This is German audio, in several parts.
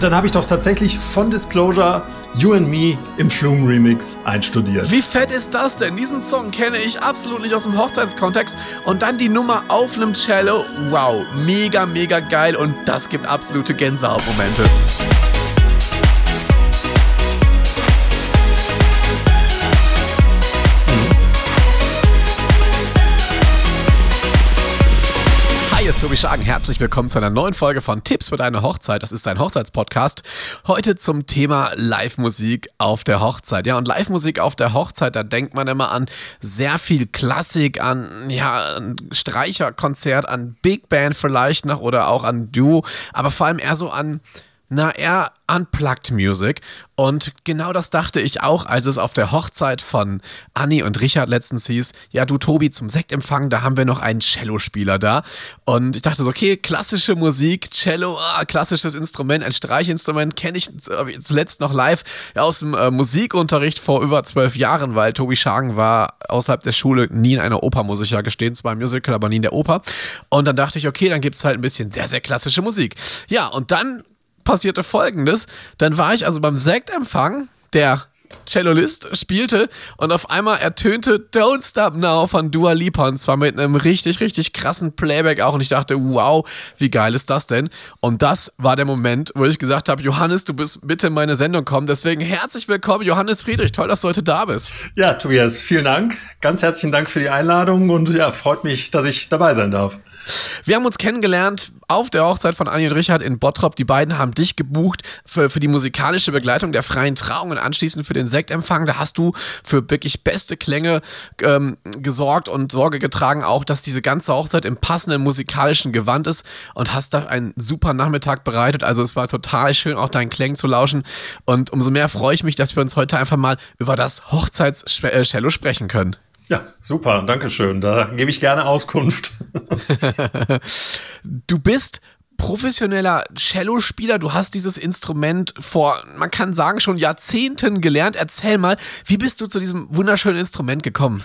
Und dann habe ich doch tatsächlich von Disclosure You and Me im Flume Remix einstudiert. Wie fett ist das denn? Diesen Song kenne ich absolut nicht aus dem Hochzeitskontext. Und dann die Nummer auf einem Cello. Wow, mega, mega geil. Und das gibt absolute Gänsehautmomente. Ist Tobi Schagen. Herzlich willkommen zu einer neuen Folge von Tipps für deine Hochzeit. Das ist ein Hochzeitspodcast. Heute zum Thema Live-Musik auf der Hochzeit. Ja, und Live-Musik auf der Hochzeit, da denkt man immer an sehr viel Klassik, an ja, ein Streicherkonzert, an Big Band vielleicht noch oder auch an Duo, aber vor allem eher so an na, eher Unplugged Music. Und genau das dachte ich auch, als es auf der Hochzeit von Anni und Richard letztens hieß, ja, du Tobi, zum Sektempfang, da haben wir noch einen Cellospieler da. Und ich dachte so, okay, klassische Musik, Cello, ah, klassisches Instrument, ein Streichinstrument, kenne ich zuletzt noch live aus dem äh, Musikunterricht vor über zwölf Jahren, weil Tobi Schagen war außerhalb der Schule nie in einer Oper, muss ich ja gestehen, zwar im Musical, aber nie in der Oper. Und dann dachte ich, okay, dann gibt es halt ein bisschen sehr, sehr klassische Musik. Ja, und dann passierte folgendes. Dann war ich also beim Sektempfang, der Cellolist spielte und auf einmal ertönte Don't Stop Now von Dua Lipa und zwar mit einem richtig, richtig krassen Playback auch und ich dachte, wow, wie geil ist das denn? Und das war der Moment, wo ich gesagt habe, Johannes, du bist bitte in meine Sendung kommen, deswegen herzlich willkommen, Johannes Friedrich, toll, dass du heute da bist. Ja, Tobias, vielen Dank, ganz herzlichen Dank für die Einladung und ja, freut mich, dass ich dabei sein darf. Wir haben uns kennengelernt auf der Hochzeit von Anni und Richard in Bottrop. Die beiden haben dich gebucht für, für die musikalische Begleitung der freien Trauung und anschließend für den Sektempfang. Da hast du für wirklich beste Klänge ähm, gesorgt und Sorge getragen, auch dass diese ganze Hochzeit im passenden musikalischen Gewand ist und hast da einen super Nachmittag bereitet. Also es war total schön, auch deinen Klängen zu lauschen. Und umso mehr freue ich mich, dass wir uns heute einfach mal über das Hochzeits-Cello sprechen können. Ja, super, danke schön. Da gebe ich gerne Auskunft. du bist professioneller Cellospieler. Du hast dieses Instrument vor, man kann sagen, schon Jahrzehnten gelernt. Erzähl mal, wie bist du zu diesem wunderschönen Instrument gekommen?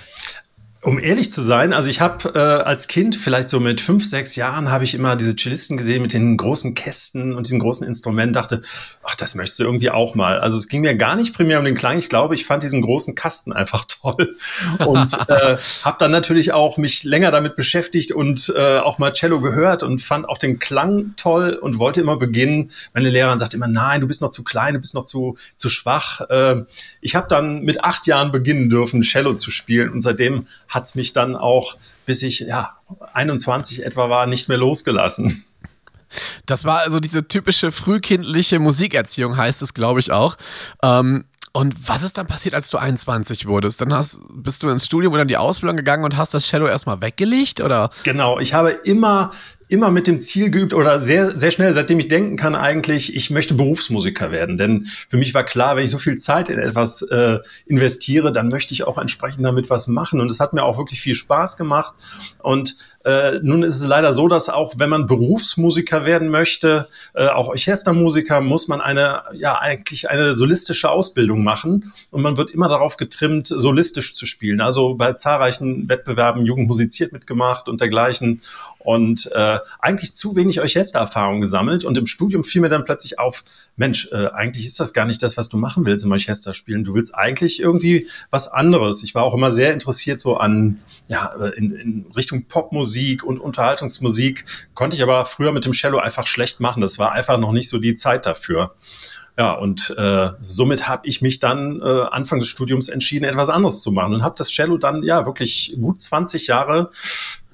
Um ehrlich zu sein, also ich habe äh, als Kind, vielleicht so mit fünf, sechs Jahren, habe ich immer diese Cellisten gesehen mit den großen Kästen und diesen großen Instrumenten, dachte, ach, das möchtest du irgendwie auch mal. Also es ging mir gar nicht primär um den Klang. Ich glaube, ich fand diesen großen Kasten einfach toll und äh, habe dann natürlich auch mich länger damit beschäftigt und äh, auch mal Cello gehört und fand auch den Klang toll und wollte immer beginnen. Meine Lehrerin sagte immer, nein, du bist noch zu klein, du bist noch zu, zu schwach. Äh, ich habe dann mit acht Jahren beginnen dürfen, Cello zu spielen und seitdem hat es mich dann auch, bis ich ja 21 etwa war, nicht mehr losgelassen. Das war also diese typische frühkindliche Musikerziehung, heißt es, glaube ich, auch. Ähm, und was ist dann passiert, als du 21 wurdest? Dann hast, bist du ins Studium oder in die Ausbildung gegangen und hast das Shadow erstmal weggelegt, oder? Genau, ich habe immer immer mit dem Ziel geübt oder sehr, sehr schnell, seitdem ich denken kann, eigentlich, ich möchte Berufsmusiker werden. Denn für mich war klar, wenn ich so viel Zeit in etwas äh, investiere, dann möchte ich auch entsprechend damit was machen. Und es hat mir auch wirklich viel Spaß gemacht. Und äh, nun ist es leider so, dass auch wenn man Berufsmusiker werden möchte, äh, auch Orchestermusiker, muss man eine, ja, eigentlich eine solistische Ausbildung machen. Und man wird immer darauf getrimmt, solistisch zu spielen. Also bei zahlreichen Wettbewerben Jugend musiziert mitgemacht und dergleichen. Und äh, eigentlich zu wenig Orchestererfahrung gesammelt. Und im Studium fiel mir dann plötzlich auf, Mensch, äh, eigentlich ist das gar nicht das, was du machen willst im Orchester spielen. Du willst eigentlich irgendwie was anderes. Ich war auch immer sehr interessiert so an, ja, in, in Richtung Popmusik und Unterhaltungsmusik. Konnte ich aber früher mit dem Cello einfach schlecht machen. Das war einfach noch nicht so die Zeit dafür. Ja, und äh, somit habe ich mich dann äh, Anfang des Studiums entschieden, etwas anderes zu machen und habe das Cello dann ja wirklich gut 20 Jahre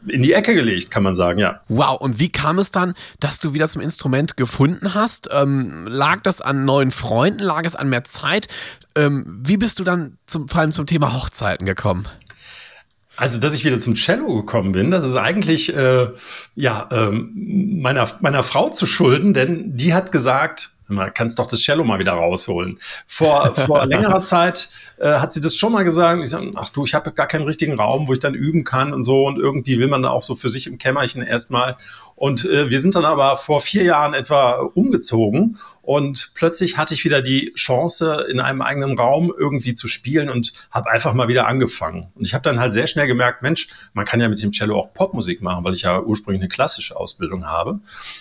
in die Ecke gelegt, kann man sagen, ja. Wow, und wie kam es dann, dass du wieder zum Instrument gefunden hast? Ähm, lag das an neuen Freunden? Lag es an mehr Zeit? Ähm, wie bist du dann zum, vor allem zum Thema Hochzeiten gekommen? Also, dass ich wieder zum Cello gekommen bin, das ist eigentlich äh, ja ähm, meiner meiner Frau zu schulden, denn die hat gesagt, man kannst doch das Cello mal wieder rausholen. Vor vor längerer Zeit äh, hat sie das schon mal gesagt. Ich sage, ach du, ich habe gar keinen richtigen Raum, wo ich dann üben kann und so. Und irgendwie will man da auch so für sich im Kämmerchen erstmal. Und äh, wir sind dann aber vor vier Jahren etwa umgezogen und plötzlich hatte ich wieder die Chance, in einem eigenen Raum irgendwie zu spielen und habe einfach mal wieder angefangen. Und ich habe dann halt sehr schnell gemerkt, Mensch, man kann ja mit dem Cello auch Popmusik machen, weil ich ja ursprünglich eine klassische Ausbildung habe.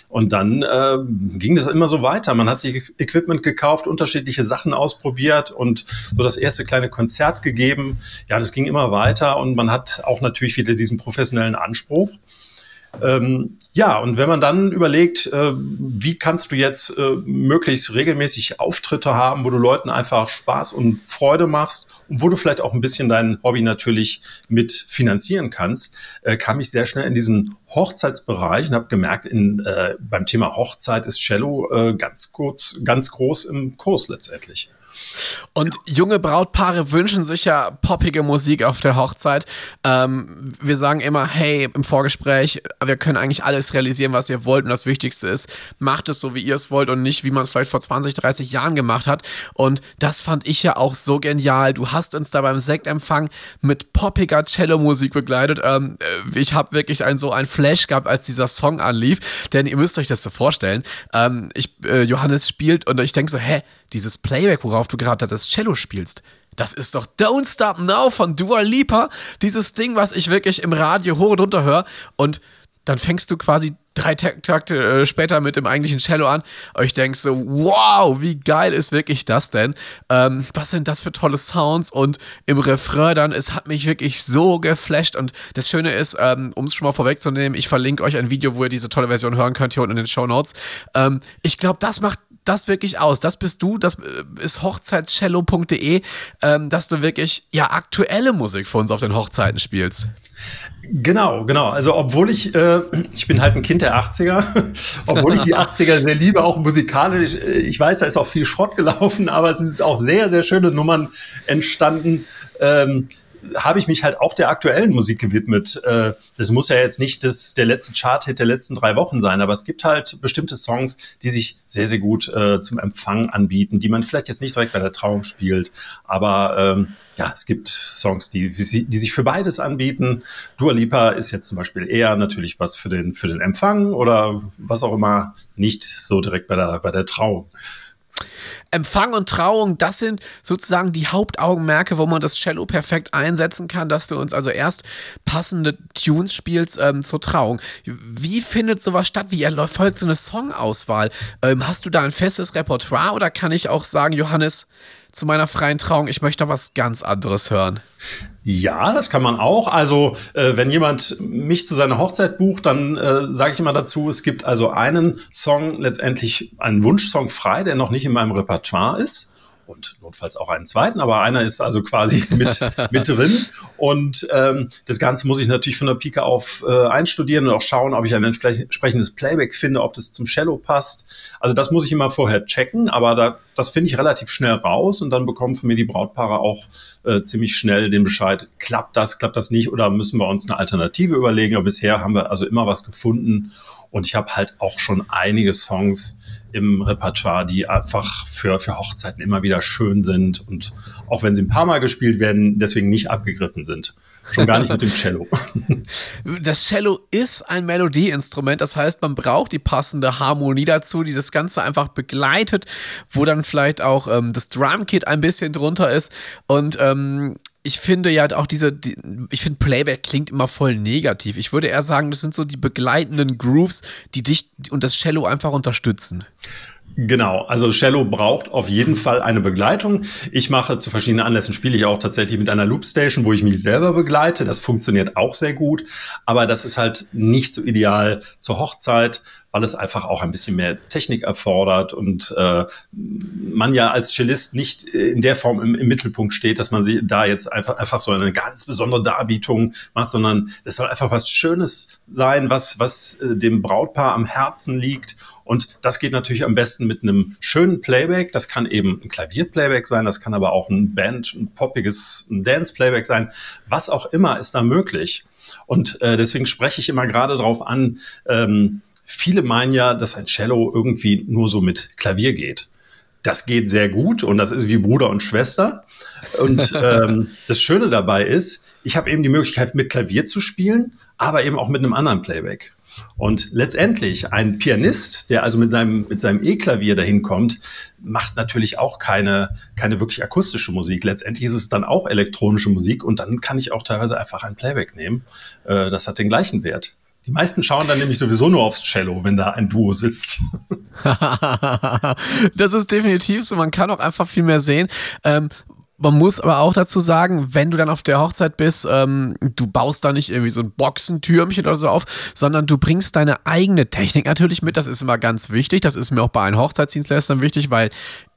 Und dann äh, ging das immer so weiter. Man hat sich Equipment gekauft, unterschiedliche Sachen ausprobiert und so das erste kleine Konzert gegeben. Ja, das ging immer weiter und man hat auch natürlich wieder diesen professionellen Anspruch. Ähm, ja, und wenn man dann überlegt, äh, wie kannst du jetzt äh, möglichst regelmäßig Auftritte haben, wo du Leuten einfach Spaß und Freude machst und wo du vielleicht auch ein bisschen dein Hobby natürlich mit finanzieren kannst, äh, kam ich sehr schnell in diesen Hochzeitsbereich und habe gemerkt, in, äh, beim Thema Hochzeit ist Cello äh, ganz kurz, ganz groß im Kurs letztendlich. Und junge Brautpaare wünschen sich ja poppige Musik auf der Hochzeit. Ähm, wir sagen immer, hey, im Vorgespräch, wir können eigentlich alles realisieren, was ihr wollt. Und das Wichtigste ist, macht es so, wie ihr es wollt und nicht, wie man es vielleicht vor 20, 30 Jahren gemacht hat. Und das fand ich ja auch so genial. Du hast uns da beim Sektempfang mit poppiger Cello-Musik begleitet. Ähm, äh, ich habe wirklich ein, so ein Flash gehabt, als dieser Song anlief. Denn ihr müsst euch das so vorstellen. Ähm, ich, äh, Johannes spielt und ich denke so, hä, dieses Playback, worauf du gerade das Cello spielst, das ist doch Don't Stop Now von Dua Lipa. Dieses Ding, was ich wirklich im Radio hoch und runter höre. Und dann fängst du quasi drei Takte äh, später mit dem eigentlichen Cello an. Und ich denke so, wow, wie geil ist wirklich das denn? Ähm, was sind das für tolle Sounds? Und im Refrain dann, es hat mich wirklich so geflasht. Und das Schöne ist, ähm, um es schon mal vorwegzunehmen, ich verlinke euch ein Video, wo ihr diese tolle Version hören könnt, hier unten in den Show Notes. Ähm, ich glaube, das macht das wirklich aus. Das bist du, das äh, ist hochzeitscello.de, ähm, dass du wirklich ja aktuelle Musik für uns auf den Hochzeiten spielst. Genau, genau. Also obwohl ich, äh, ich bin halt ein Kind der 80er, obwohl ich die 80er sehr liebe, auch musikalisch, äh, ich weiß, da ist auch viel Schrott gelaufen, aber es sind auch sehr, sehr schöne Nummern entstanden. Ähm, habe ich mich halt auch der aktuellen Musik gewidmet. Äh, das muss ja jetzt nicht das, der letzte Chart-Hit der letzten drei Wochen sein, aber es gibt halt bestimmte Songs, die sich sehr, sehr gut äh, zum Empfang anbieten, die man vielleicht jetzt nicht direkt bei der Trauung spielt, aber ähm, ja, es gibt Songs, die, die sich für beides anbieten. Dua Lipa ist jetzt zum Beispiel eher natürlich was für den, für den Empfang oder was auch immer, nicht so direkt bei der, bei der Trauung. Empfang und Trauung, das sind sozusagen die Hauptaugenmerke, wo man das Cello perfekt einsetzen kann, dass du uns also erst passende Tunes spielst ähm, zur Trauung. Wie findet sowas statt? Wie erfolgt so eine Songauswahl? Ähm, hast du da ein festes Repertoire oder kann ich auch sagen, Johannes, zu meiner freien Trauung, ich möchte was ganz anderes hören. Ja, das kann man auch. Also, äh, wenn jemand mich zu seiner Hochzeit bucht, dann äh, sage ich immer dazu, es gibt also einen Song, letztendlich einen Wunschsong frei, der noch nicht in meinem Repertoire ist und notfalls auch einen zweiten, aber einer ist also quasi mit, mit drin. Und ähm, das Ganze muss ich natürlich von der Pike auf äh, einstudieren und auch schauen, ob ich ein entsprechendes Playback finde, ob das zum Cello passt. Also das muss ich immer vorher checken, aber da, das finde ich relativ schnell raus und dann bekommen von mir die Brautpaare auch äh, ziemlich schnell den Bescheid, klappt das, klappt das nicht oder müssen wir uns eine Alternative überlegen. Aber bisher haben wir also immer was gefunden und ich habe halt auch schon einige Songs, im Repertoire, die einfach für, für Hochzeiten immer wieder schön sind und auch wenn sie ein paar Mal gespielt werden, deswegen nicht abgegriffen sind. Schon gar nicht mit dem Cello. Das Cello ist ein Melodieinstrument, das heißt, man braucht die passende Harmonie dazu, die das Ganze einfach begleitet, wo dann vielleicht auch ähm, das Drumkit ein bisschen drunter ist. Und ähm, ich finde ja auch diese, die, ich finde Playback klingt immer voll negativ. Ich würde eher sagen, das sind so die begleitenden Grooves, die dich und das Cello einfach unterstützen. Genau, also Cello braucht auf jeden Fall eine Begleitung. Ich mache zu verschiedenen Anlässen, spiele ich auch tatsächlich mit einer Loopstation, wo ich mich selber begleite. Das funktioniert auch sehr gut, aber das ist halt nicht so ideal zur Hochzeit, weil es einfach auch ein bisschen mehr Technik erfordert und äh, man ja als Cellist nicht in der Form im, im Mittelpunkt steht, dass man sie da jetzt einfach, einfach so eine ganz besondere Darbietung macht, sondern es soll einfach was Schönes sein, was, was äh, dem Brautpaar am Herzen liegt. Und das geht natürlich am besten mit einem schönen Playback. Das kann eben ein Klavierplayback sein, das kann aber auch ein Band, ein poppiges ein Dance-Playback sein. Was auch immer ist da möglich. Und äh, deswegen spreche ich immer gerade darauf an, ähm, viele meinen ja, dass ein Cello irgendwie nur so mit Klavier geht. Das geht sehr gut und das ist wie Bruder und Schwester. Und ähm, das Schöne dabei ist, ich habe eben die Möglichkeit, mit Klavier zu spielen, aber eben auch mit einem anderen Playback. Und letztendlich ein Pianist, der also mit seinem, mit seinem E-Klavier dahin kommt, macht natürlich auch keine, keine wirklich akustische Musik. Letztendlich ist es dann auch elektronische Musik und dann kann ich auch teilweise einfach ein Playback nehmen. Äh, das hat den gleichen Wert. Die meisten schauen dann nämlich sowieso nur aufs Cello, wenn da ein Duo sitzt. das ist definitiv so. Man kann auch einfach viel mehr sehen. Ähm, man muss aber auch dazu sagen, wenn du dann auf der Hochzeit bist, ähm, du baust da nicht irgendwie so ein Boxentürmchen oder so auf, sondern du bringst deine eigene Technik natürlich mit. Das ist immer ganz wichtig. Das ist mir auch bei einem Hochzeitsdienstleistern wichtig, weil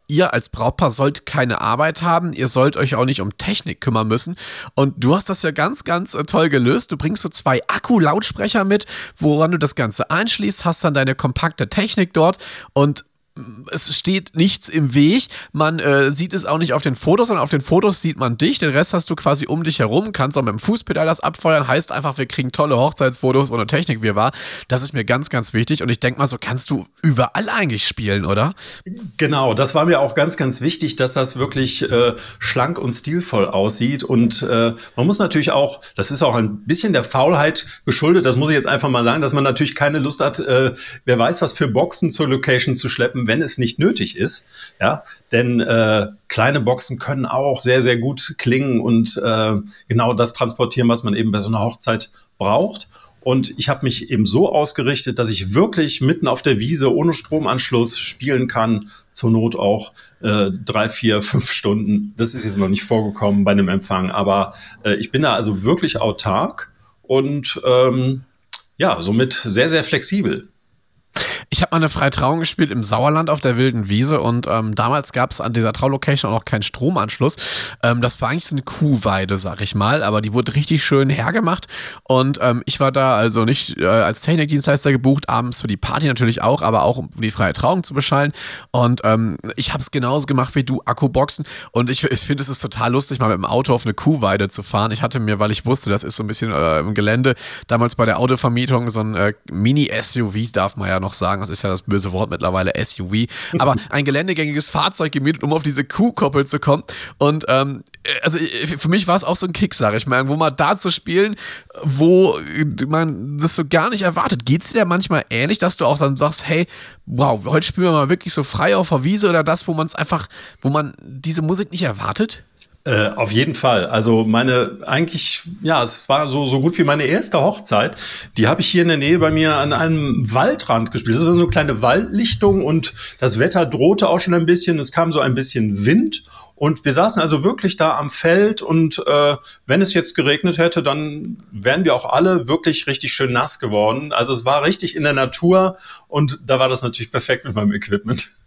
ihr als Brautpaar sollt keine Arbeit haben, ihr sollt euch auch nicht um Technik kümmern müssen. Und du hast das ja ganz, ganz äh, toll gelöst. Du bringst so zwei Akku-Lautsprecher mit, woran du das Ganze einschließt, hast dann deine kompakte Technik dort und es steht nichts im Weg. Man äh, sieht es auch nicht auf den Fotos, sondern auf den Fotos sieht man dich. Den Rest hast du quasi um dich herum. Kannst auch mit dem Fußpedal das abfeuern. Heißt einfach, wir kriegen tolle Hochzeitsfotos ohne Technik, wie war. Das ist mir ganz, ganz wichtig. Und ich denke mal, so kannst du überall eigentlich spielen, oder? Genau, das war mir auch ganz, ganz wichtig, dass das wirklich äh, schlank und stilvoll aussieht. Und äh, man muss natürlich auch, das ist auch ein bisschen der Faulheit geschuldet, das muss ich jetzt einfach mal sagen, dass man natürlich keine Lust hat, äh, wer weiß, was für Boxen zur Location zu schleppen wenn es nicht nötig ist. Ja, denn äh, kleine Boxen können auch sehr, sehr gut klingen und äh, genau das transportieren, was man eben bei so einer Hochzeit braucht. Und ich habe mich eben so ausgerichtet, dass ich wirklich mitten auf der Wiese ohne Stromanschluss spielen kann. Zur Not auch äh, drei, vier, fünf Stunden. Das ist jetzt noch nicht vorgekommen bei einem Empfang. Aber äh, ich bin da also wirklich autark und ähm, ja, somit sehr, sehr flexibel. Ich habe mal eine freie Trauung gespielt im Sauerland auf der wilden Wiese und ähm, damals gab es an dieser Traulocation auch noch keinen Stromanschluss. Ähm, das war eigentlich so eine Kuhweide, sag ich mal, aber die wurde richtig schön hergemacht und ähm, ich war da also nicht äh, als Technikdienstleister gebucht, abends für die Party natürlich auch, aber auch um die freie Trauung zu beschallen und ähm, ich habe es genauso gemacht wie du, Akkuboxen und ich, ich finde es ist total lustig, mal mit dem Auto auf eine Kuhweide zu fahren. Ich hatte mir, weil ich wusste, das ist so ein bisschen äh, im Gelände, damals bei der Autovermietung so ein äh, Mini-SUV, darf man ja noch sagen, das ist ja das böse Wort mittlerweile, SUV, aber ein geländegängiges Fahrzeug gemietet, um auf diese Kuhkoppel zu kommen. Und ähm, also für mich war es auch so ein Kick, sag ich mal, wo mal da zu spielen, wo man das so gar nicht erwartet. Geht es dir manchmal ähnlich, dass du auch dann sagst, hey, wow, heute spielen wir mal wirklich so frei auf der Wiese oder das, wo man es einfach, wo man diese Musik nicht erwartet? Äh, auf jeden Fall. Also meine, eigentlich, ja, es war so, so gut wie meine erste Hochzeit. Die habe ich hier in der Nähe bei mir an einem Waldrand gespielt. Das war so eine kleine Waldlichtung und das Wetter drohte auch schon ein bisschen. Es kam so ein bisschen Wind und wir saßen also wirklich da am Feld und äh, wenn es jetzt geregnet hätte, dann wären wir auch alle wirklich richtig schön nass geworden. Also es war richtig in der Natur und da war das natürlich perfekt mit meinem Equipment.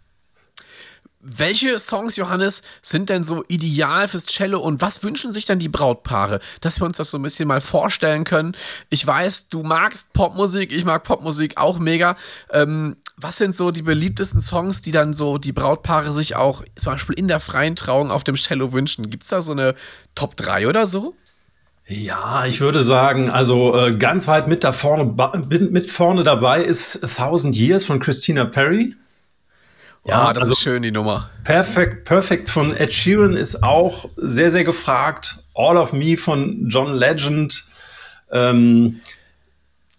Welche Songs, Johannes, sind denn so ideal fürs Cello und was wünschen sich dann die Brautpaare? Dass wir uns das so ein bisschen mal vorstellen können. Ich weiß, du magst Popmusik, ich mag Popmusik auch mega. Ähm, was sind so die beliebtesten Songs, die dann so die Brautpaare sich auch zum Beispiel in der freien Trauung auf dem Cello wünschen? Gibt es da so eine Top 3 oder so? Ja, ich würde sagen, also äh, ganz weit mit, da vorne, mit vorne dabei ist A Thousand Years von Christina Perry. Ja, das also ist schön, die Nummer. Perfect, Perfect von Ed Sheeran ist auch sehr, sehr gefragt. All of Me von John Legend. Ähm,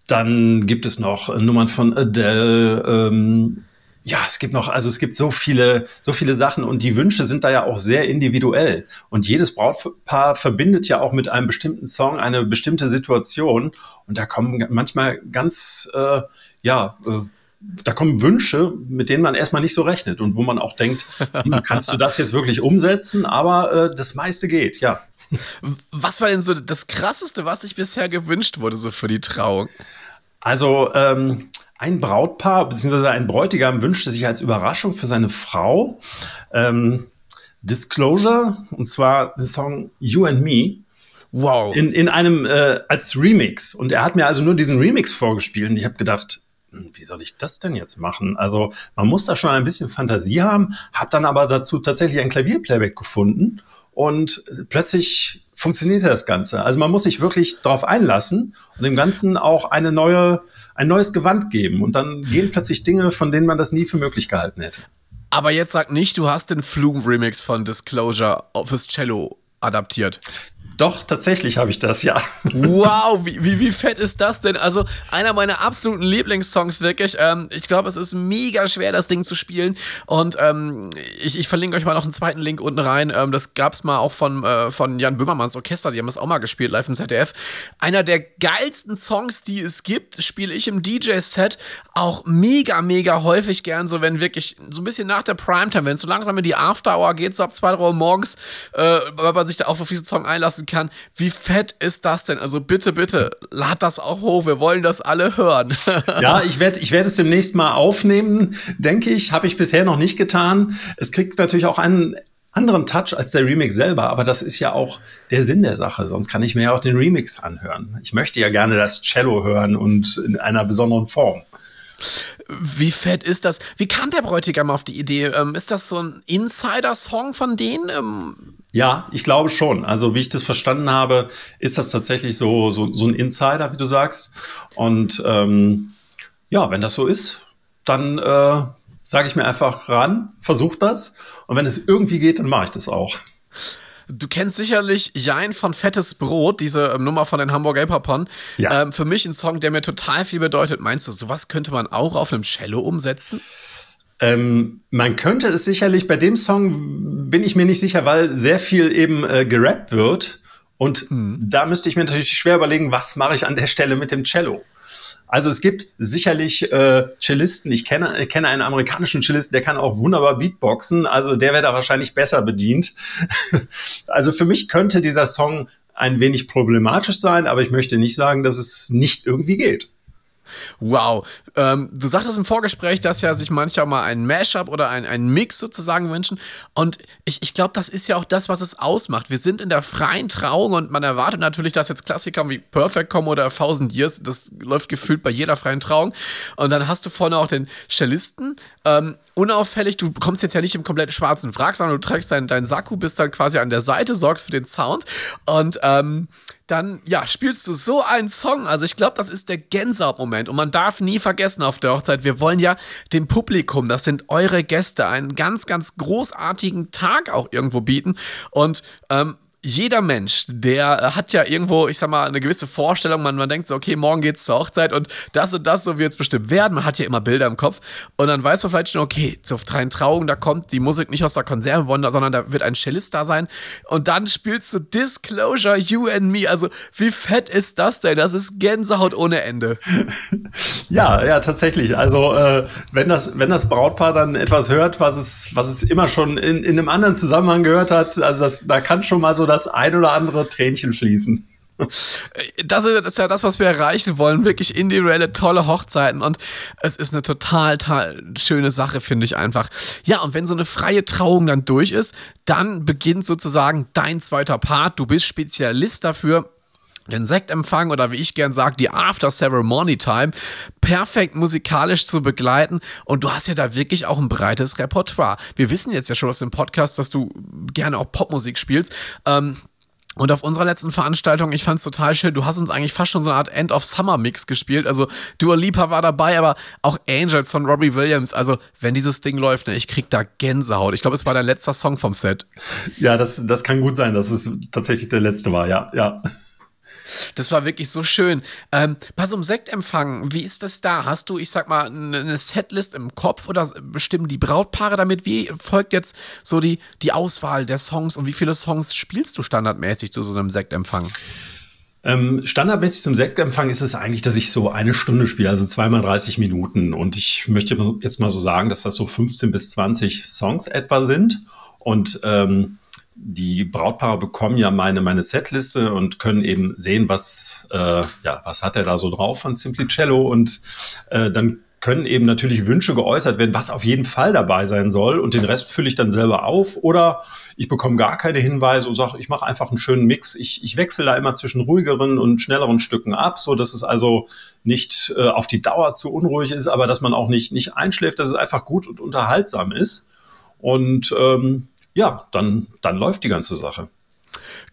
dann gibt es noch Nummern von Adele. Ähm, ja, es gibt noch, also es gibt so viele, so viele Sachen und die Wünsche sind da ja auch sehr individuell. Und jedes Brautpaar verbindet ja auch mit einem bestimmten Song eine bestimmte Situation. Und da kommen manchmal ganz, äh, ja, äh, da kommen Wünsche, mit denen man erstmal nicht so rechnet und wo man auch denkt, hm, kannst du das jetzt wirklich umsetzen? Aber äh, das meiste geht, ja. Was war denn so das Krasseste, was sich bisher gewünscht wurde, so für die Trauung? Also, ähm, ein Brautpaar bzw. ein Bräutigam wünschte sich als Überraschung für seine Frau ähm, Disclosure, und zwar den Song You and Me. Wow. In, in einem, äh, als Remix. Und er hat mir also nur diesen Remix vorgespielt und ich habe gedacht, wie soll ich das denn jetzt machen? Also man muss da schon ein bisschen Fantasie haben, habe dann aber dazu tatsächlich ein Klavierplayback gefunden und plötzlich funktionierte das Ganze. Also man muss sich wirklich darauf einlassen und dem Ganzen auch eine neue, ein neues Gewand geben und dann gehen plötzlich Dinge, von denen man das nie für möglich gehalten hätte. Aber jetzt sag nicht, du hast den Flume-Remix von Disclosure fürs Cello adaptiert. Doch, tatsächlich habe ich das, ja. Wow, wie, wie, wie fett ist das denn? Also, einer meiner absoluten Lieblingssongs, wirklich. Ähm, ich glaube, es ist mega schwer, das Ding zu spielen. Und ähm, ich, ich verlinke euch mal noch einen zweiten Link unten rein. Ähm, das gab es mal auch von, äh, von Jan Böhmermanns Orchester, die haben das auch mal gespielt, live im ZDF. Einer der geilsten Songs, die es gibt, spiele ich im DJ-Set auch mega, mega häufig gern, so wenn wirklich so ein bisschen nach der Primetime, wenn es so langsam in die After-Hour geht, so ab 2, 3 Uhr morgens, äh, weil man sich da auch auf diesen Song einlassen kann. Wie fett ist das denn? Also bitte, bitte, lad das auch hoch. Wir wollen das alle hören. ja, ich werde ich werd es demnächst mal aufnehmen, denke ich. Habe ich bisher noch nicht getan. Es kriegt natürlich auch einen anderen Touch als der Remix selber, aber das ist ja auch der Sinn der Sache. Sonst kann ich mir ja auch den Remix anhören. Ich möchte ja gerne das Cello hören und in einer besonderen Form. Wie fett ist das? Wie kam der Bräutigam auf die Idee? Ähm, ist das so ein Insider-Song von denen? Ja, ich glaube schon. Also wie ich das verstanden habe, ist das tatsächlich so, so, so ein Insider, wie du sagst. Und ähm, ja, wenn das so ist, dann äh, sage ich mir einfach ran, versuch das. Und wenn es irgendwie geht, dann mache ich das auch. Du kennst sicherlich Jein von Fettes Brot, diese ähm, Nummer von den Hamburg Elperpon. Ja. Ähm, für mich ein Song, der mir total viel bedeutet. Meinst du, sowas könnte man auch auf einem Cello umsetzen? Ähm, man könnte es sicherlich, bei dem Song bin ich mir nicht sicher, weil sehr viel eben äh, gerappt wird. Und mhm. da müsste ich mir natürlich schwer überlegen, was mache ich an der Stelle mit dem Cello. Also es gibt sicherlich äh, Cellisten. Ich kenne, ich kenne einen amerikanischen Cellisten, der kann auch wunderbar Beatboxen. Also der wäre da wahrscheinlich besser bedient. also für mich könnte dieser Song ein wenig problematisch sein, aber ich möchte nicht sagen, dass es nicht irgendwie geht. Wow. Ähm, du sagtest im Vorgespräch, dass ja sich manchmal mal ein Mashup oder ein, ein Mix sozusagen wünschen. Und ich, ich glaube, das ist ja auch das, was es ausmacht. Wir sind in der freien Trauung und man erwartet natürlich, dass jetzt Klassiker wie Perfect kommen oder Thousand Years. Das läuft gefühlt bei jeder freien Trauung. Und dann hast du vorne auch den Cellisten. Ähm, unauffällig, du kommst jetzt ja nicht im kompletten schwarzen Wrack, sondern du trägst deinen dein Sakko, bist dann quasi an der Seite, sorgst für den Sound. Und ähm, dann ja, spielst du so einen Song. Also ich glaube, das ist der Gänsehautmoment. Und man darf nie vergessen auf der Hochzeit, wir wollen ja dem Publikum, das sind eure Gäste, einen ganz, ganz großartigen Tag auch irgendwo bieten. Und ähm, jeder Mensch, der äh, hat ja irgendwo, ich sag mal, eine gewisse Vorstellung. Man, man denkt so, okay, morgen geht's zur Hochzeit und das und das, so wird es bestimmt werden. Man hat ja immer Bilder im Kopf. Und dann weiß man vielleicht schon, okay, zur freien Trauung, da kommt die Musik nicht aus der Konserve, sondern da wird ein Cellist da sein. Und dann spielst du Disclosure, You and Me. Also, wie fett ist das denn? Das ist Gänsehaut ohne Ende. ja, ja, tatsächlich. Also, äh, wenn, das, wenn das Brautpaar dann etwas hört, was es, was es immer schon in, in einem anderen Zusammenhang gehört hat, also das, da kann schon mal so das ein oder andere Tränchen fließen. Das ist, ja das, was wir erreichen wollen. Wirklich individuelle, tolle Hochzeiten. Und es ist eine total, total schöne Sache, finde ich einfach. Ja, und wenn so eine freie Trauung dann durch ist, dann beginnt sozusagen dein zweiter Part. Du bist Spezialist dafür den Sektempfang oder wie ich gern sage, die After Ceremony Time perfekt musikalisch zu begleiten und du hast ja da wirklich auch ein breites Repertoire. Wir wissen jetzt ja schon aus dem Podcast, dass du gerne auch Popmusik spielst. Ähm, und auf unserer letzten Veranstaltung, ich fand es total schön, du hast uns eigentlich fast schon so eine Art End of Summer Mix gespielt. Also Dua Lipa war dabei, aber auch Angels von Robbie Williams. Also wenn dieses Ding läuft, ne, ich krieg da Gänsehaut. Ich glaube, es war dein letzter Song vom Set. Ja, das, das kann gut sein, dass es tatsächlich der letzte war, ja, ja. Das war wirklich so schön. Ähm, bei so einem Sektempfang, wie ist das da? Hast du, ich sag mal, eine Setlist im Kopf oder bestimmen die Brautpaare damit? Wie folgt jetzt so die, die Auswahl der Songs und wie viele Songs spielst du standardmäßig zu so einem Sektempfang? Ähm, standardmäßig zum Sektempfang ist es eigentlich, dass ich so eine Stunde spiele, also zweimal 30 Minuten. Und ich möchte jetzt mal so sagen, dass das so 15 bis 20 Songs etwa sind. Und ähm, die Brautpaare bekommen ja meine, meine Setliste und können eben sehen, was, äh, ja, was hat er da so drauf von Simply Cello und äh, dann können eben natürlich Wünsche geäußert werden, was auf jeden Fall dabei sein soll und den Rest fülle ich dann selber auf oder ich bekomme gar keine Hinweise und sage, ich mache einfach einen schönen Mix. Ich, ich wechsle da immer zwischen ruhigeren und schnelleren Stücken ab, so dass es also nicht äh, auf die Dauer zu unruhig ist, aber dass man auch nicht, nicht einschläft, dass es einfach gut und unterhaltsam ist. Und ähm, ja, dann, dann läuft die ganze Sache.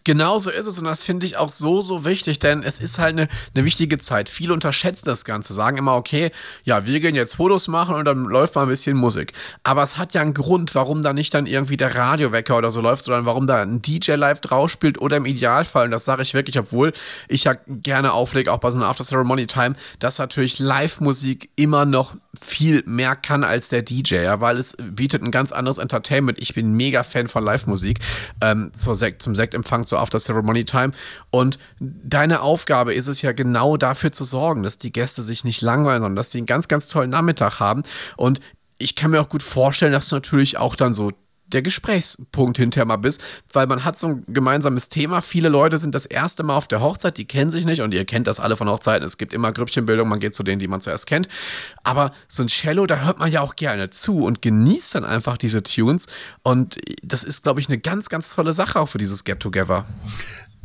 Genau so ist es und das finde ich auch so, so wichtig, denn es ist halt eine, eine wichtige Zeit. Viele unterschätzen das Ganze, sagen immer, okay, ja, wir gehen jetzt Fotos machen und dann läuft mal ein bisschen Musik. Aber es hat ja einen Grund, warum da nicht dann irgendwie der Radiowecker oder so läuft, sondern warum da ein DJ live drauf spielt oder im Idealfall, und das sage ich wirklich, obwohl ich ja gerne auflege, auch bei so einer After Ceremony Time, dass natürlich Live-Musik immer noch viel mehr kann als der DJ, ja, weil es bietet ein ganz anderes Entertainment. Ich bin mega Fan von Live-Musik ähm, zur Sekt, zum Sektempfang, zur After Ceremony Time. Und deine Aufgabe ist es ja genau dafür zu sorgen, dass die Gäste sich nicht langweilen, sondern dass sie einen ganz, ganz tollen Nachmittag haben. Und ich kann mir auch gut vorstellen, dass du natürlich auch dann so der Gesprächspunkt hinterher mal bist, weil man hat so ein gemeinsames Thema. Viele Leute sind das erste Mal auf der Hochzeit, die kennen sich nicht und ihr kennt das alle von Hochzeiten. Es gibt immer Grüppchenbildung, man geht zu denen, die man zuerst kennt. Aber so ein Cello, da hört man ja auch gerne zu und genießt dann einfach diese Tunes. Und das ist, glaube ich, eine ganz, ganz tolle Sache auch für dieses Get-Together.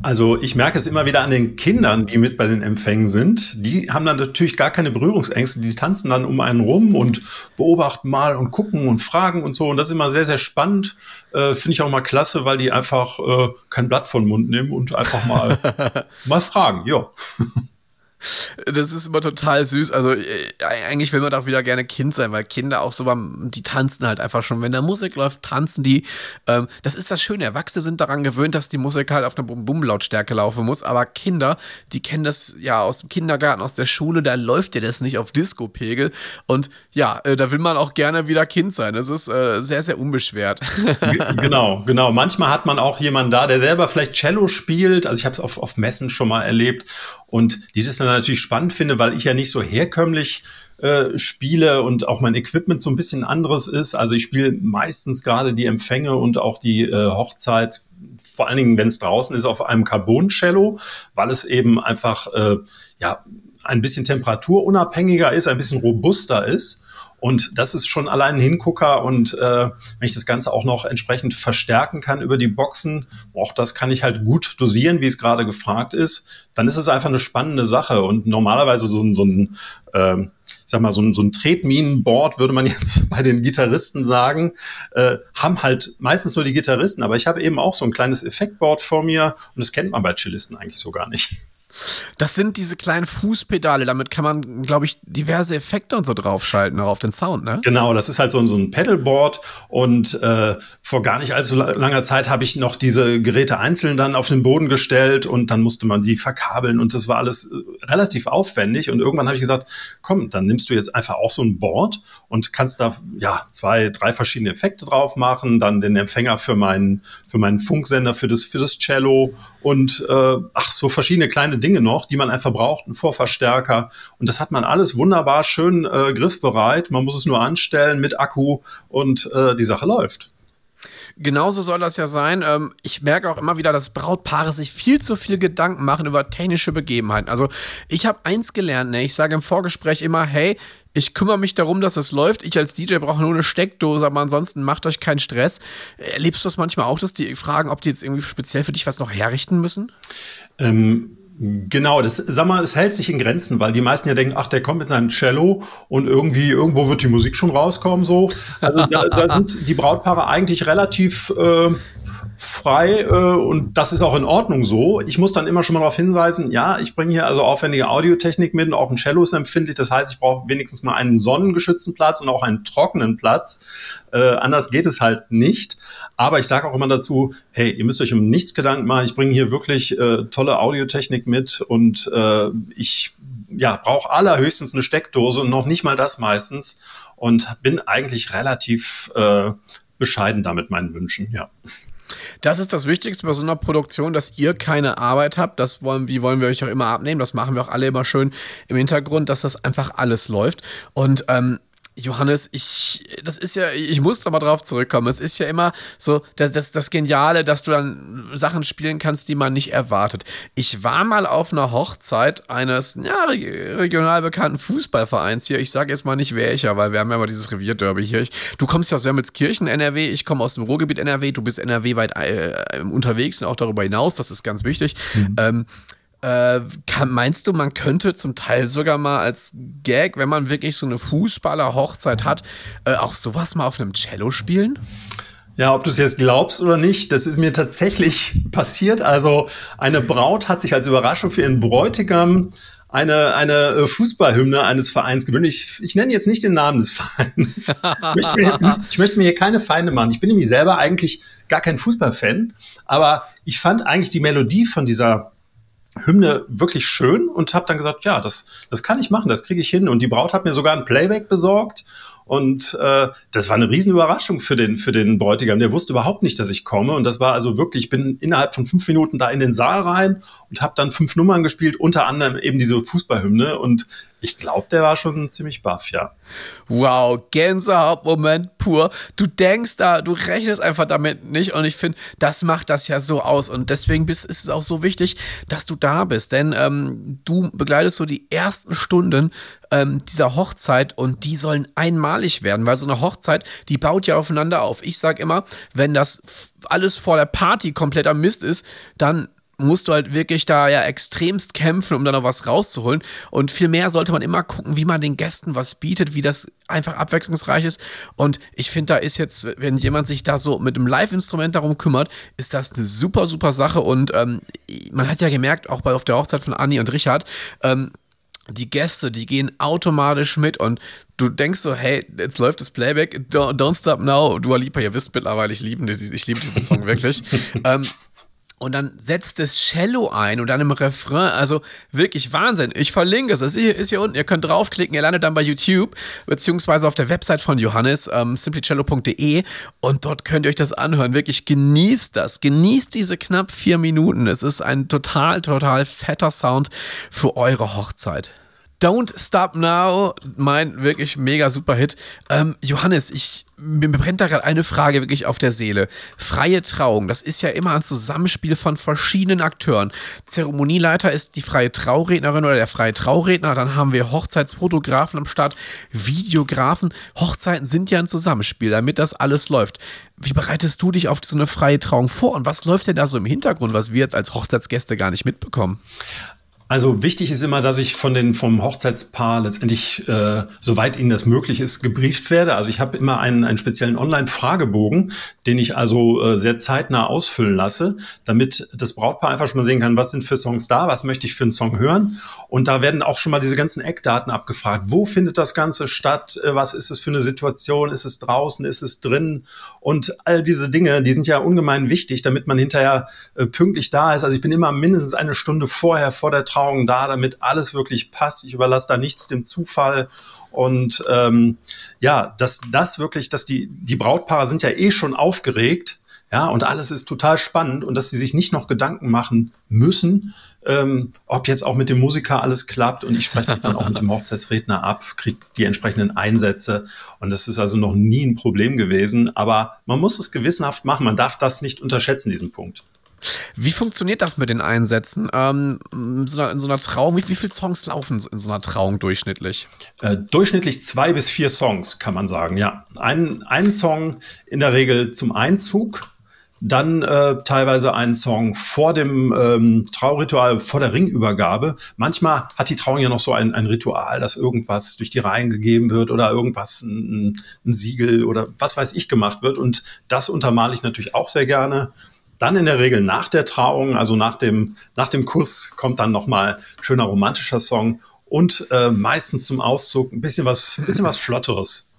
Also ich merke es immer wieder an den Kindern, die mit bei den Empfängen sind. Die haben dann natürlich gar keine Berührungsängste. Die tanzen dann um einen rum und beobachten mal und gucken und fragen und so. Und das ist immer sehr, sehr spannend. Äh, Finde ich auch mal klasse, weil die einfach äh, kein Blatt von Mund nehmen und einfach mal, mal fragen. Ja. Das ist immer total süß. Also äh, eigentlich will man doch wieder gerne Kind sein, weil Kinder auch so die tanzen halt einfach schon. Wenn da Musik läuft, tanzen die. Ähm, das ist das Schöne. Erwachsene sind daran gewöhnt, dass die Musik halt auf einer Bum-Bum-Lautstärke laufen muss. Aber Kinder, die kennen das ja aus dem Kindergarten, aus der Schule, da läuft dir das nicht auf Disco-Pegel. Und ja, äh, da will man auch gerne wieder Kind sein. Das ist äh, sehr, sehr unbeschwert. genau, genau. Manchmal hat man auch jemanden da, der selber vielleicht Cello spielt. Also ich habe es auf, auf Messen schon mal erlebt. Und die das dann natürlich spannend finde, weil ich ja nicht so herkömmlich äh, spiele und auch mein Equipment so ein bisschen anderes ist. Also ich spiele meistens gerade die Empfänge und auch die äh, Hochzeit, vor allen Dingen, wenn es draußen ist, auf einem Carbon-Cello, weil es eben einfach äh, ja ein bisschen temperaturunabhängiger ist, ein bisschen robuster ist. Und das ist schon allein ein Hingucker. Und äh, wenn ich das Ganze auch noch entsprechend verstärken kann über die Boxen, auch das kann ich halt gut dosieren, wie es gerade gefragt ist, dann ist es einfach eine spannende Sache. Und normalerweise so ein, so ein äh, ich sag mal, so ein, so ein Tretminenboard, würde man jetzt bei den Gitarristen sagen, äh, haben halt meistens nur die Gitarristen, aber ich habe eben auch so ein kleines Effektboard vor mir und das kennt man bei Cellisten eigentlich so gar nicht. Das sind diese kleinen Fußpedale, damit kann man, glaube ich, diverse Effekte und so draufschalten, auch auf den Sound, ne? Genau, das ist halt so, so ein Pedalboard und äh, vor gar nicht allzu langer Zeit habe ich noch diese Geräte einzeln dann auf den Boden gestellt und dann musste man die verkabeln und das war alles äh, relativ aufwendig und irgendwann habe ich gesagt, komm, dann nimmst du jetzt einfach auch so ein Board und kannst da ja zwei, drei verschiedene Effekte drauf machen, dann den Empfänger für meinen für meinen Funksender für das für das Cello und äh, ach so verschiedene kleine Dinge noch, die man einfach braucht, ein Vorverstärker. Und das hat man alles wunderbar schön äh, griffbereit. Man muss es nur anstellen mit Akku und äh, die Sache läuft. Genauso soll das ja sein. Ähm, ich merke auch immer wieder, dass Brautpaare sich viel zu viel Gedanken machen über technische Begebenheiten. Also ich habe eins gelernt, ne? ich sage im Vorgespräch immer, hey, ich kümmere mich darum, dass es läuft. Ich als DJ brauche nur eine Steckdose, aber ansonsten macht euch keinen Stress. Erlebst du das manchmal auch, dass die fragen, ob die jetzt irgendwie speziell für dich was noch herrichten müssen? Ähm Genau, das, sag mal, es hält sich in Grenzen, weil die meisten ja denken, ach, der kommt mit seinem Cello und irgendwie, irgendwo wird die Musik schon rauskommen, so. Also da, da sind die Brautpaare eigentlich relativ äh, frei äh, und das ist auch in Ordnung so. Ich muss dann immer schon mal darauf hinweisen, ja, ich bringe hier also aufwendige Audiotechnik mit und auch ein Cello ist empfindlich. Das heißt, ich brauche wenigstens mal einen sonnengeschützten Platz und auch einen trockenen Platz. Äh, anders geht es halt nicht. Aber ich sage auch immer dazu, hey, ihr müsst euch um nichts Gedanken machen. Ich bringe hier wirklich äh, tolle Audiotechnik mit und äh, ich ja, brauche allerhöchstens eine Steckdose und noch nicht mal das meistens und bin eigentlich relativ äh, bescheiden damit meinen Wünschen, ja. Das ist das Wichtigste bei so einer Produktion, dass ihr keine Arbeit habt. Das wollen, wie wollen wir euch auch immer abnehmen. Das machen wir auch alle immer schön im Hintergrund, dass das einfach alles läuft. Und ähm, Johannes, ich, das ist ja, ich muss da mal drauf zurückkommen. Es ist ja immer so das, das, das Geniale, dass du dann Sachen spielen kannst, die man nicht erwartet. Ich war mal auf einer Hochzeit eines ja, regional bekannten Fußballvereins hier. Ich sage jetzt mal nicht welcher, weil wir haben ja mal dieses Revierderby hier. Ich, du kommst ja aus Wermelskirchen, NRW. Ich komme aus dem Ruhrgebiet NRW. Du bist NRW weit äh, unterwegs und auch darüber hinaus. Das ist ganz wichtig. Mhm. Ähm, äh, kann, meinst du, man könnte zum Teil sogar mal als Gag, wenn man wirklich so eine Fußballer-Hochzeit hat, äh, auch sowas mal auf einem Cello spielen? Ja, ob du es jetzt glaubst oder nicht, das ist mir tatsächlich passiert. Also eine Braut hat sich als Überraschung für ihren Bräutigam eine, eine äh, Fußballhymne eines Vereins gewünscht. Ich, ich nenne jetzt nicht den Namen des Vereins. ich, möchte mir, ich möchte mir hier keine Feinde machen. Ich bin nämlich selber eigentlich gar kein Fußballfan, aber ich fand eigentlich die Melodie von dieser Hymne wirklich schön und habe dann gesagt, ja, das, das kann ich machen, das kriege ich hin. Und die Braut hat mir sogar ein Playback besorgt und äh, das war eine Riesenüberraschung für den, für den Bräutigam. Der wusste überhaupt nicht, dass ich komme. Und das war also wirklich, ich bin innerhalb von fünf Minuten da in den Saal rein und habe dann fünf Nummern gespielt, unter anderem eben diese Fußballhymne. Und ich glaube, der war schon ziemlich baff, ja. Wow, Gänsehautmoment pur. Du denkst da, du rechnest einfach damit nicht und ich finde, das macht das ja so aus und deswegen bist, ist es auch so wichtig, dass du da bist, denn ähm, du begleitest so die ersten Stunden ähm, dieser Hochzeit und die sollen einmalig werden, weil so eine Hochzeit, die baut ja aufeinander auf. Ich sage immer, wenn das alles vor der Party kompletter Mist ist, dann musst du halt wirklich da ja extremst kämpfen, um da noch was rauszuholen. Und vielmehr sollte man immer gucken, wie man den Gästen was bietet, wie das einfach abwechslungsreich ist. Und ich finde, da ist jetzt, wenn jemand sich da so mit einem Live-Instrument darum kümmert, ist das eine super, super Sache. Und ähm, man hat ja gemerkt, auch bei auf der Hochzeit von Anni und Richard, ähm, die Gäste, die gehen automatisch mit und du denkst so, hey, jetzt läuft das Playback, don't, don't Stop Now, Dua Lipa, ihr wisst mittlerweile, ich liebe ich liebe diesen Song wirklich. ähm, und dann setzt das Cello ein und dann im Refrain, also wirklich Wahnsinn. Ich verlinke es, das ist hier unten, ihr könnt draufklicken, ihr landet dann bei YouTube, beziehungsweise auf der Website von Johannes, ähm, simplycello.de und dort könnt ihr euch das anhören. Wirklich genießt das, genießt diese knapp vier Minuten. Es ist ein total, total fetter Sound für eure Hochzeit. Don't Stop Now, mein wirklich mega super Hit. Ähm, Johannes, ich, mir brennt da gerade eine Frage wirklich auf der Seele. Freie Trauung, das ist ja immer ein Zusammenspiel von verschiedenen Akteuren. Zeremonieleiter ist die freie Traurednerin oder der freie Trauredner, dann haben wir Hochzeitsfotografen am Start, Videografen. Hochzeiten sind ja ein Zusammenspiel, damit das alles läuft. Wie bereitest du dich auf so eine freie Trauung vor und was läuft denn da so im Hintergrund, was wir jetzt als Hochzeitsgäste gar nicht mitbekommen? Also wichtig ist immer, dass ich von den vom Hochzeitspaar letztendlich, äh, soweit ihnen das möglich ist, gebrieft werde. Also ich habe immer einen, einen speziellen Online-Fragebogen, den ich also äh, sehr zeitnah ausfüllen lasse, damit das Brautpaar einfach schon mal sehen kann, was sind für Songs da, was möchte ich für einen Song hören. Und da werden auch schon mal diese ganzen Eckdaten abgefragt. Wo findet das Ganze statt? Äh, was ist es für eine Situation? Ist es draußen? Ist es drin? Und all diese Dinge, die sind ja ungemein wichtig, damit man hinterher äh, pünktlich da ist. Also ich bin immer mindestens eine Stunde vorher vor der Trauung Erfahrungen da, damit alles wirklich passt. Ich überlasse da nichts dem Zufall. Und ähm, ja, dass das wirklich, dass die, die Brautpaare sind ja eh schon aufgeregt, ja, und alles ist total spannend und dass sie sich nicht noch Gedanken machen müssen, ähm, ob jetzt auch mit dem Musiker alles klappt und ich spreche dann auch mit dem Hochzeitsredner ab, kriege die entsprechenden Einsätze und das ist also noch nie ein Problem gewesen, aber man muss es gewissenhaft machen, man darf das nicht unterschätzen, diesen Punkt. Wie funktioniert das mit den Einsätzen? Ähm, in, so einer, in, so einer, Trauung, wie, wie viele Songs laufen in so einer Trauung durchschnittlich? Äh, durchschnittlich zwei bis vier Songs, kann man sagen, ja. Ein, ein Song in der Regel zum Einzug, dann äh, teilweise ein Song vor dem ähm, Trauritual, vor der Ringübergabe. Manchmal hat die Trauung ja noch so ein, ein Ritual, dass irgendwas durch die Reihen gegeben wird oder irgendwas, ein, ein Siegel oder was weiß ich gemacht wird. Und das untermale ich natürlich auch sehr gerne. Dann in der Regel nach der Trauung, also nach dem, nach dem Kuss, kommt dann nochmal schöner romantischer Song und äh, meistens zum Auszug ein bisschen was, ein bisschen was Flotteres.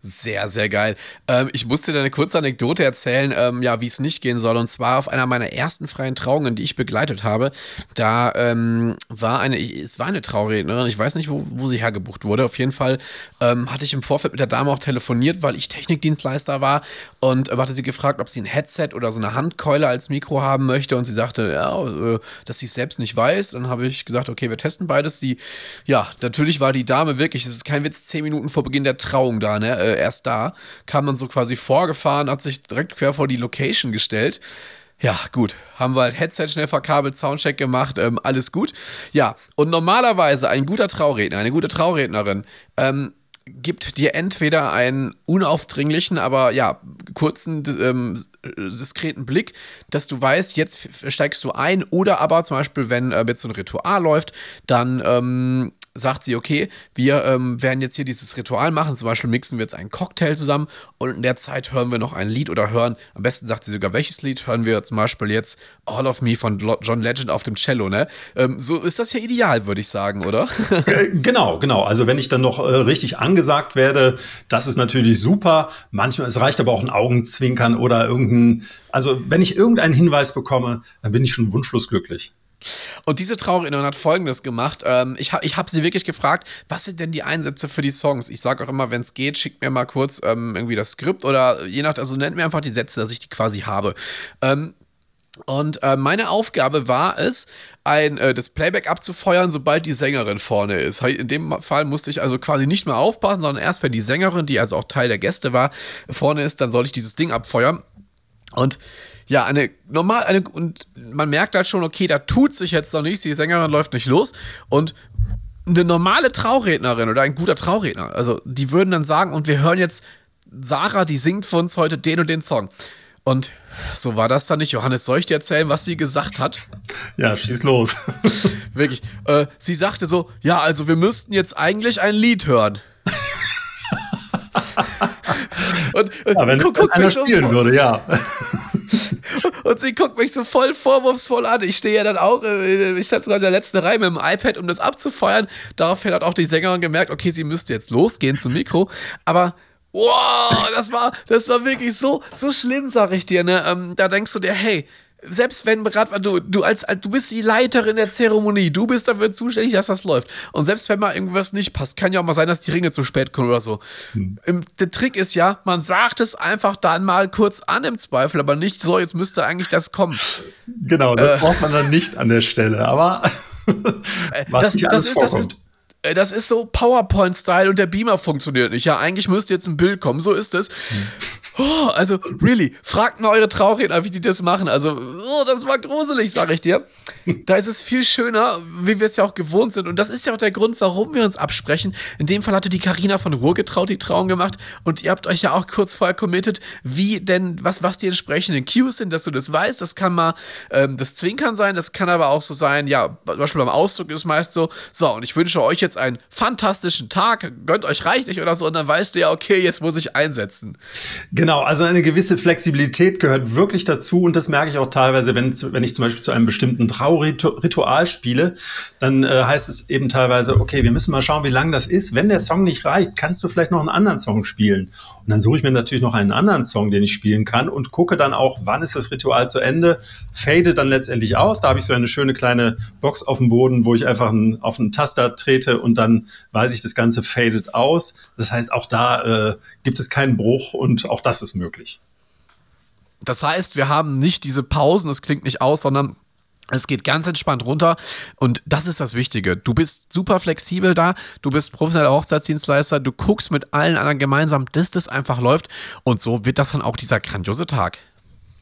Sehr, sehr geil. Ähm, ich musste dir eine kurze Anekdote erzählen, ähm, ja, wie es nicht gehen soll. Und zwar auf einer meiner ersten freien Trauungen, die ich begleitet habe. Da ähm, war eine, es war eine Traurednerin, ich weiß nicht, wo, wo sie hergebucht wurde. Auf jeden Fall ähm, hatte ich im Vorfeld mit der Dame auch telefoniert, weil ich Technikdienstleister war und äh, hatte sie gefragt, ob sie ein Headset oder so eine Handkeule als Mikro haben möchte. Und sie sagte, ja, äh, dass sie es selbst nicht weiß. Dann habe ich gesagt, okay, wir testen beides. Sie, ja, natürlich war die Dame wirklich, es ist kein Witz, zehn Minuten vor Beginn der Trauung da, ne? Äh, erst da, kam dann so quasi vorgefahren, hat sich direkt quer vor die Location gestellt. Ja, gut. Haben wir halt Headset schnell verkabelt, Soundcheck gemacht, ähm, alles gut. Ja, und normalerweise ein guter Trauredner, eine gute Traurednerin, ähm, gibt dir entweder einen unaufdringlichen, aber ja, kurzen, ähm, diskreten Blick, dass du weißt, jetzt steigst du ein, oder aber zum Beispiel, wenn äh, jetzt so ein Ritual läuft, dann ähm, sagt sie, okay, wir ähm, werden jetzt hier dieses Ritual machen. Zum Beispiel mixen wir jetzt einen Cocktail zusammen und in der Zeit hören wir noch ein Lied oder hören, am besten sagt sie sogar, welches Lied hören wir zum Beispiel jetzt All of Me von John Legend auf dem Cello, ne? Ähm, so ist das ja ideal, würde ich sagen, oder? Äh, genau, genau. Also wenn ich dann noch äh, richtig angesagt werde, das ist natürlich super. Manchmal, es reicht aber auch ein Augenzwinkern oder irgendein, also wenn ich irgendeinen Hinweis bekomme, dann bin ich schon wunschlos glücklich. Und diese Trauerin hat folgendes gemacht. Ähm, ich habe ich hab sie wirklich gefragt, was sind denn die Einsätze für die Songs? Ich sage auch immer, wenn es geht, schickt mir mal kurz ähm, irgendwie das Skript oder je nach, also nennt mir einfach die Sätze, dass ich die quasi habe. Ähm, und äh, meine Aufgabe war es, ein, äh, das Playback abzufeuern, sobald die Sängerin vorne ist. In dem Fall musste ich also quasi nicht mehr aufpassen, sondern erst, wenn die Sängerin, die also auch Teil der Gäste war, vorne ist, dann soll ich dieses Ding abfeuern. Und ja, eine normal, eine, und man merkt halt schon, okay, da tut sich jetzt noch nichts, die Sängerin läuft nicht los. Und eine normale Traurednerin oder ein guter Trauredner, also die würden dann sagen, und wir hören jetzt Sarah, die singt für uns heute den und den Song. Und so war das dann nicht. Johannes, soll ich dir erzählen, was sie gesagt hat? Ja, schieß los. Wirklich. Äh, sie sagte so: Ja, also wir müssten jetzt eigentlich ein Lied hören. Und, ja, wenn guck, guck einer spielen so würde, ja. Und sie guckt mich so voll vorwurfsvoll an. Ich stehe ja dann auch, äh, ich stand quasi in der letzten Reihe mit dem iPad, um das abzufeuern. Daraufhin hat auch die Sängerin gemerkt, okay, sie müsste jetzt losgehen zum Mikro. Aber Wow, das war, das war wirklich so, so schlimm, sag ich dir. Ne? Ähm, da denkst du dir, hey, selbst wenn gerade du, du als, du bist die Leiterin der Zeremonie, du bist dafür zuständig, dass das läuft. Und selbst wenn mal irgendwas nicht passt, kann ja auch mal sein, dass die Ringe zu spät kommen oder so. Hm. Der Trick ist ja, man sagt es einfach dann mal kurz an im Zweifel, aber nicht so, jetzt müsste eigentlich das kommen. Genau, das äh, braucht man dann nicht an der Stelle, aber äh, das, das, ist, das, ist, äh, das ist so PowerPoint-Style und der Beamer funktioniert nicht. Ja, eigentlich müsste jetzt ein Bild kommen, so ist es. Hm. Oh, also, really, fragt mal eure Trauredner, wie die das machen. Also, oh, das war gruselig, sag ich dir. Da ist es viel schöner, wie wir es ja auch gewohnt sind. Und das ist ja auch der Grund, warum wir uns absprechen. In dem Fall hatte die Karina von Ruhr getraut die Trauung gemacht. Und ihr habt euch ja auch kurz vorher committed, wie denn, was, was die entsprechenden Cues sind, dass du das weißt. Das kann mal ähm, das Zwinkern sein, das kann aber auch so sein, ja, zum Beispiel beim Ausdruck ist meist so, so, und ich wünsche euch jetzt einen fantastischen Tag, gönnt euch reichlich oder so. Und dann weißt du ja, okay, jetzt muss ich einsetzen. Genau. Genau, also eine gewisse Flexibilität gehört wirklich dazu und das merke ich auch teilweise, wenn, wenn ich zum Beispiel zu einem bestimmten Trauritual spiele, dann äh, heißt es eben teilweise, okay, wir müssen mal schauen, wie lang das ist. Wenn der Song nicht reicht, kannst du vielleicht noch einen anderen Song spielen. Und dann suche ich mir natürlich noch einen anderen Song, den ich spielen kann und gucke dann auch, wann ist das Ritual zu Ende, fade dann letztendlich aus. Da habe ich so eine schöne kleine Box auf dem Boden, wo ich einfach einen, auf einen Taster trete und dann weiß ich, das Ganze fadet aus. Das heißt, auch da äh, gibt es keinen Bruch und auch das das ist möglich. Das heißt, wir haben nicht diese Pausen, es klingt nicht aus, sondern es geht ganz entspannt runter und das ist das Wichtige. Du bist super flexibel da, du bist professioneller Hochzeitsdienstleister, du guckst mit allen anderen gemeinsam, dass das einfach läuft und so wird das dann auch dieser grandiose Tag.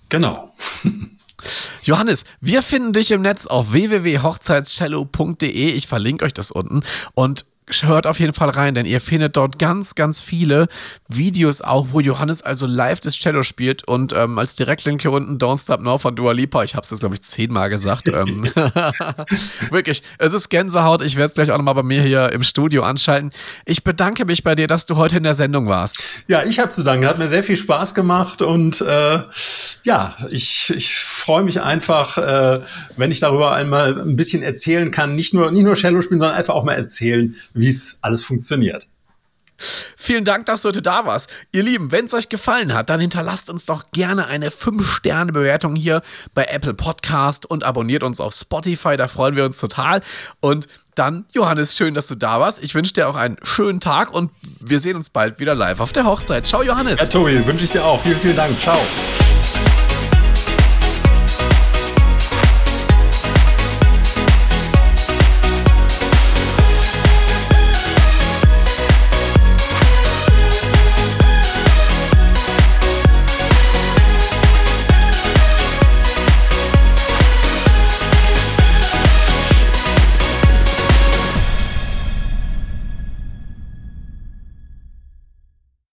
Genau. Johannes, wir finden dich im Netz auf www.hochzeitscello.de. Ich verlinke euch das unten und hört auf jeden Fall rein, denn ihr findet dort ganz, ganz viele Videos auch, wo Johannes also live das Cello spielt und ähm, als Direktlink hier unten Don't Stop Now von Dua Lipa. Ich habe es jetzt, glaube ich, zehnmal gesagt. ähm, Wirklich, es ist Gänsehaut. Ich werde es gleich auch nochmal bei mir hier im Studio anschalten. Ich bedanke mich bei dir, dass du heute in der Sendung warst. Ja, ich habe zu danken. Hat mir sehr viel Spaß gemacht und äh, ja, ich, ich freue mich einfach, äh, wenn ich darüber einmal ein bisschen erzählen kann. Nicht nur, nicht nur Cello spielen, sondern einfach auch mal erzählen, wie es alles funktioniert. Vielen Dank, dass du heute da warst. Ihr Lieben, wenn es euch gefallen hat, dann hinterlasst uns doch gerne eine 5-Sterne-Bewertung hier bei Apple Podcast und abonniert uns auf Spotify, da freuen wir uns total. Und dann, Johannes, schön, dass du da warst. Ich wünsche dir auch einen schönen Tag und wir sehen uns bald wieder live auf der Hochzeit. Ciao, Johannes. Ja, Tobi, wünsche ich dir auch. Vielen, vielen Dank. Ciao.